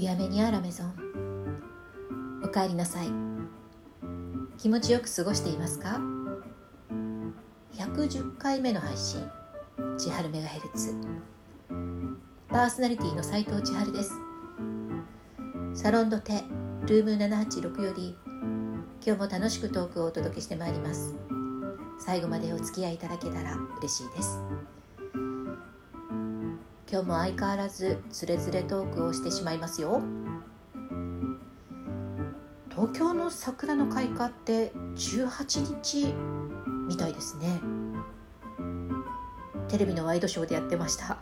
ビアメニアラメゾンおかえりなさい。気持ちよく過ごしていますか？110回目の配信。千春メガヘルツ。パーソナリティの斉藤千春です。サロンドテルーム786より今日も楽しくトークをお届けしてまいります。最後までお付き合いいただけたら嬉しいです。今日も相変わらずつれづれトークをしてしまいますよ。東京の桜の開花って18日みたいですね。テレビのワイドショーでやってました。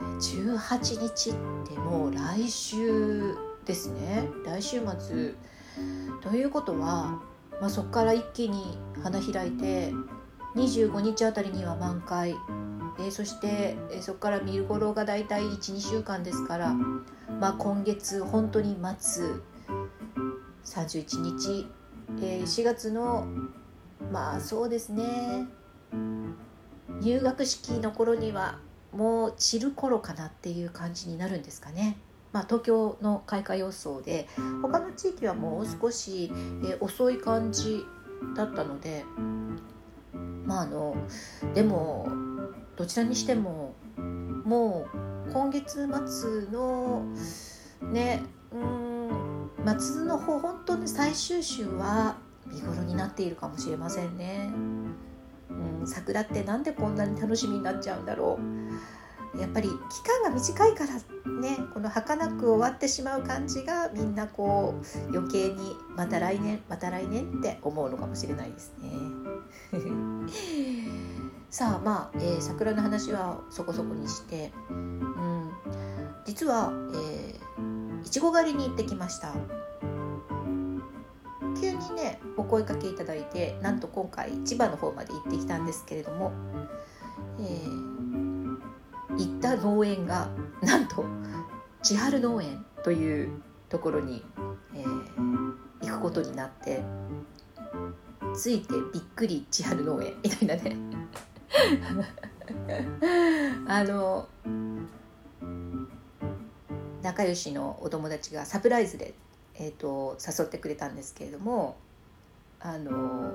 18日ってもう来週ですね。来週末。ということは、まあ、そこから一気に花開いて25日あたりには満開。えー、そして、えー、そこから見頃がだいたい12週間ですから、まあ、今月本当に末31日、えー、4月のまあそうですね入学式の頃にはもう散る頃かなっていう感じになるんですかね。まあ、東京の開花予想で他の地域はもう少し、えー、遅い感じだったのでまああのでもどちらにしてももう今月末のねうん末の方本当に最終週は見頃になっているかもしれませんね。うん、桜ってなんでこんなに楽しみになっちゃうんだろうやっぱり期間が短いからねこの儚く終わってしまう感じがみんなこう余計にまた来年また来年って思うのかもしれないですね。さあまあ、えー、桜の話はそこそこにして、うん、実は、えー、いちご狩りに行ってきました。急にねお声かけいただいてなんと今回千葉の方まで行ってきたんですけれども、えー、行った農園がなんと千春農園というところに、えー、行くことになってついてびっくり千春農園みたいなね。あの仲良しのお友達がサプライズで、えーと、誘ってくれたんですけれどもあの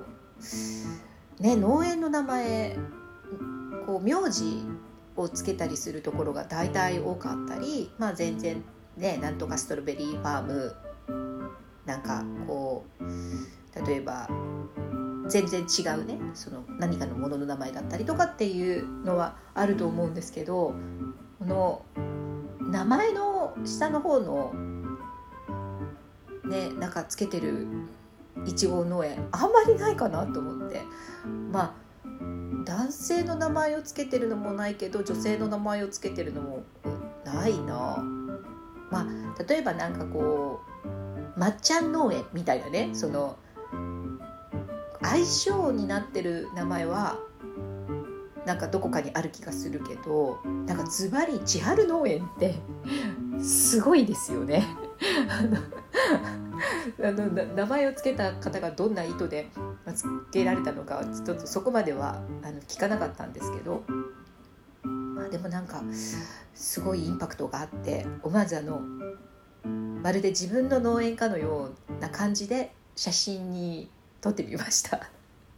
ね農園の名前こう名字をつけたりするところが大体多かったり、まあ、全然ねなんとかストロベリーファームなんかこう例えば全然違うねその何かのものの名前だったりとかっていうのはあると思うんですけどこの名前の下の方のねなんかつけてるいちご農園あんまりないかなと思って。まあ男性の名前をつけてるのもないけど女性の名前をつけてるのもないな。まあ例えばなんかこうまっちゃん農園みたいなねその相性になってる名前はなんかどこかにある気がするけどなんかズバリ千春農園ってすごいですよね。あの名前を付けた方がどんな意図で付けられたのかちょっとそこまではあの聞かなかったんですけど、まあ、でもなんかすごいインパクトがあって思わずあのまるで自分の農園かのような感じで写真に撮ってみました。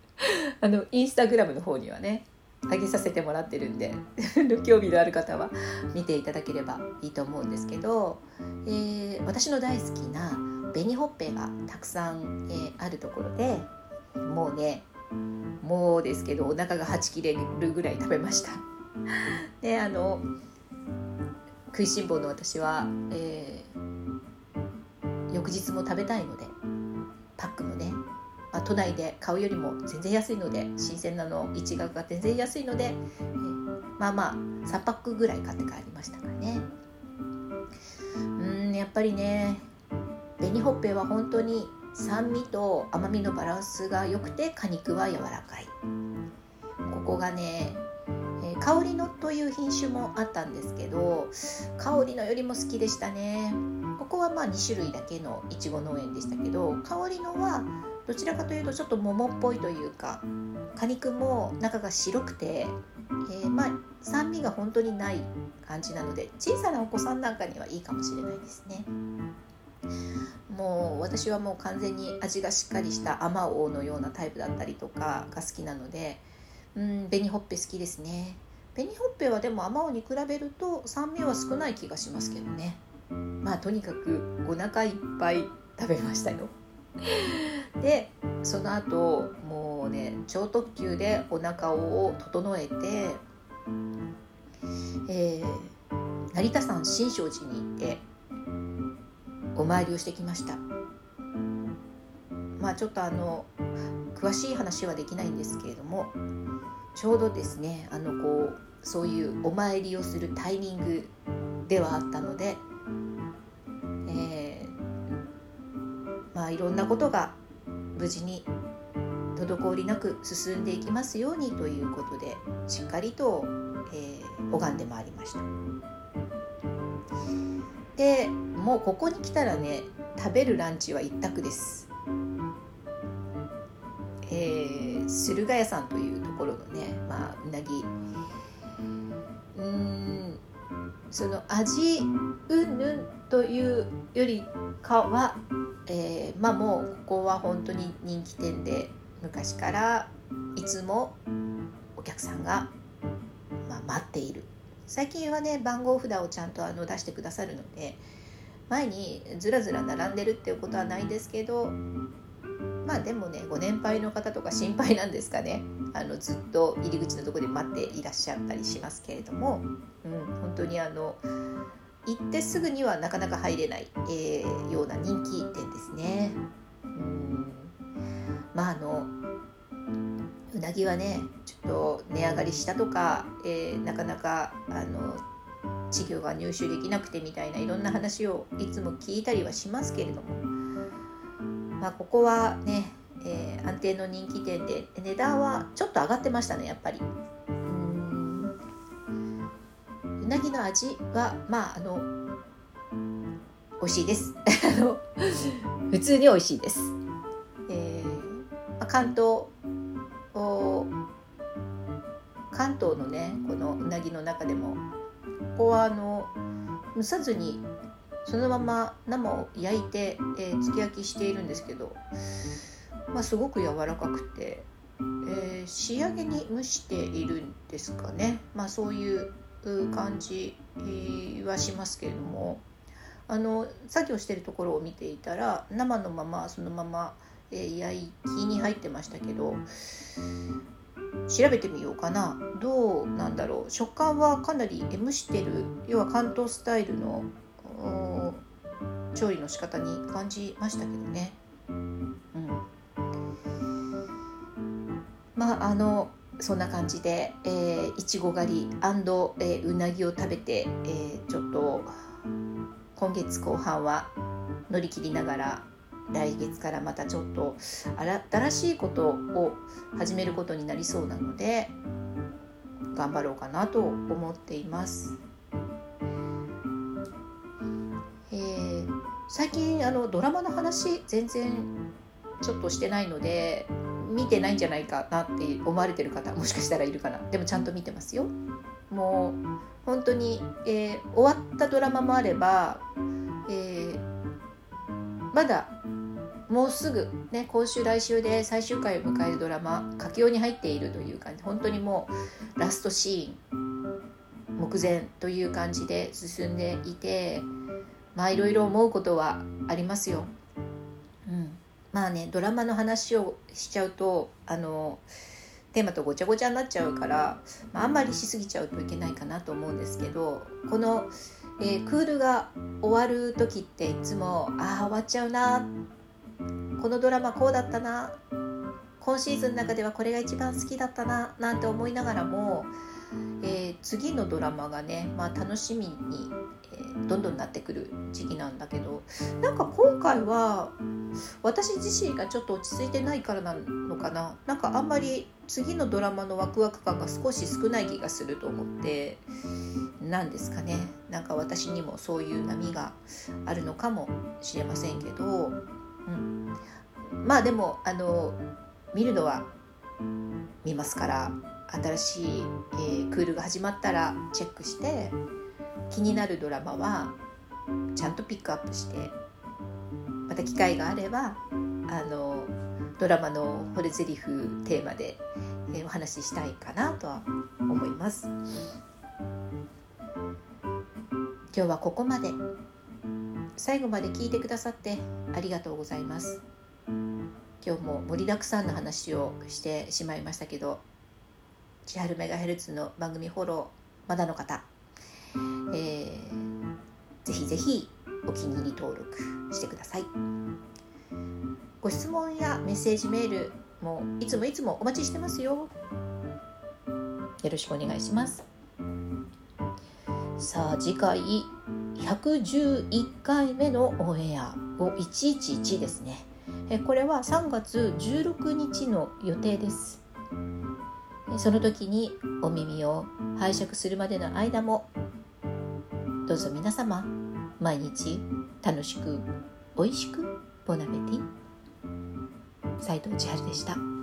あのインスタグラムの方にはね上げさせてもらってるんで 興味のある方は見ていただければいいと思うんですけど、えー、私の大好きな紅ほっぺがたくさん、えー、あるところでもうねもうですけどお腹がはち切れるぐらい食べました。であの食いしん坊の私は、えー、翌日も食べたいのでパックもね、都内で買うよりも全然安いので新鮮なの1額が全然安いので、え、まあまあ3パックぐらい買って帰りましたからね。うんやっぱりね紅ほっぺは本当に酸味と甘みのバランスが良くて果肉は柔らかい。ここがね、え、香りのという品種もあったんですけど香りのよりも好きでしたね。ここはまあ2種類だけのいちご農園でしたけど香りのはどちらかというとちょっと桃っぽいというか果肉も中が白くて、えー、まあ酸味が本当にない感じなので小さなお子さんなんかにはいいかもしれないですね。もう私はもう完全に味がしっかりしたあまおうのようなタイプだったりとかが好きなのでうん紅ほっぺ好きですね。紅ほっぺはでもあまおうに比べると酸味は少ない気がしますけどね。まあとにかくお腹いっぱい食べましたよ。でその後もうね超特急でお腹を整えて、えー、成田山新勝寺に行ってお参りをしてきました。まあちょっとあの詳しい話はできないんですけれどもちょうどですねあのこうそういうお参りをするタイミングではあったので、まあいろんなことが無事に滞りなく進んでいきますようにということでしっかりと、えー、拝んでまいりました。でもうここに来たらね食べるランチは一択です。えー、駿河屋さんというところのね、まあ、うなぎうんその味うんぬんというよりかは、えー、まあもうここは本当に人気店で昔からいつもお客さんが、まあ、待っている。最近はね番号札をちゃんとあの出してくださるので前にずらずら並んでるっていうことはないですけどまあでもねご年配の方とか心配なんですかね。あのずっと入り口のとこで待っていらっしゃったりしますけれども、うん、本当にあの行ってすぐにはなかなか入れない、えー、ような人気店ですね。うんまああのうなぎはねちょっと値上がりしたとか、えー、なかなかあの稚魚が入手できなくてみたいないろんな話をいつも聞いたりはしますけれども、まあ、ここはね、えー、安定の人気店で値段はちょっと上がってましたねやっぱり。うなぎの味はまああの美味しいです 普通に美味しいです。えーまあ、関東関東のねこのうなぎの中でもここはあの蒸さずにそのまま生を焼いて、えー、つけ焼きしているんですけど、まあ、すごく柔らかくて、えー、仕上げに蒸しているんですかね、まあ、そういう感じはしますけれどもあの作業してるところを見ていたら生のままそのまま、えー、焼きに入ってましたけど調べてみようかな。どうなんだろう。食感はかなり蒸してる。要は関東スタイルの調理の仕方に感じましたけどね。うん、まああのそんな感じで、えー、いちご狩り、えー、うなぎを食べて、えー、ちょっと今月後半は乗り切りながら来月からまたちょっと新しいことを始めることになりそうなので頑張ろうかなと思っています。えー、最近あのドラマの話全然ちょっとしてないので見てないんじゃないかなって思われてる方もしかしたらいるかな。でもちゃんと見てますよ。もう本当に、えー、終わったドラマもあれば、えー、まだもうすぐね今週来週で最終回を迎えるドラマ佳境に入っているという感じ。本当にもうラストシーン目前という感じで進んでいてまあいろいろ思うことはありますよ。うん、まあねドラマの話をしちゃうとあのテーマとごちゃごちゃになっちゃうから、まあ、あんまりしすぎちゃうといけないかなと思うんですけどこの、えー、クールが終わる時っていつもああ終わっちゃうなこのドラマこうだったな今シーズンの中ではこれが一番好きだったななんて思いながらも、えー、次のドラマがね、まあ、楽しみに、えー、どんどんなってくる時期なんだけどなんか今回は私自身がちょっと落ち着いてないからなのかな。なんかあんまり次のドラマのワクワク感が少し少ない気がすると思って何ですかね。なんか私にもそういう波があるのかもしれませんけどうん、まあでもあの見るのは見ますから新しい、えー、クールが始まったらチェックして気になるドラマはちゃんとピックアップしてまた機会があればあのドラマの惚れ台詞テーマで、えー、お話ししたいかなとは思います。今日はここまで。最後まで聞いてくださってありがとうございます。今日も盛りだくさんの話をしてしまいましたけど千春メガヘルツの番組フォローまだの方、えー、ぜひぜひお気に入り登録してください。ご質問やメッセージメールもいつもいつもお待ちしてますよ。よろしくお願いします。さあ次回111回目のオンエアを111ですね。えこれは3月16日の予定です。その時にお耳を拝借するまでの間もどうぞ皆様毎日楽しく美味しくボナベティ斉藤千春でした。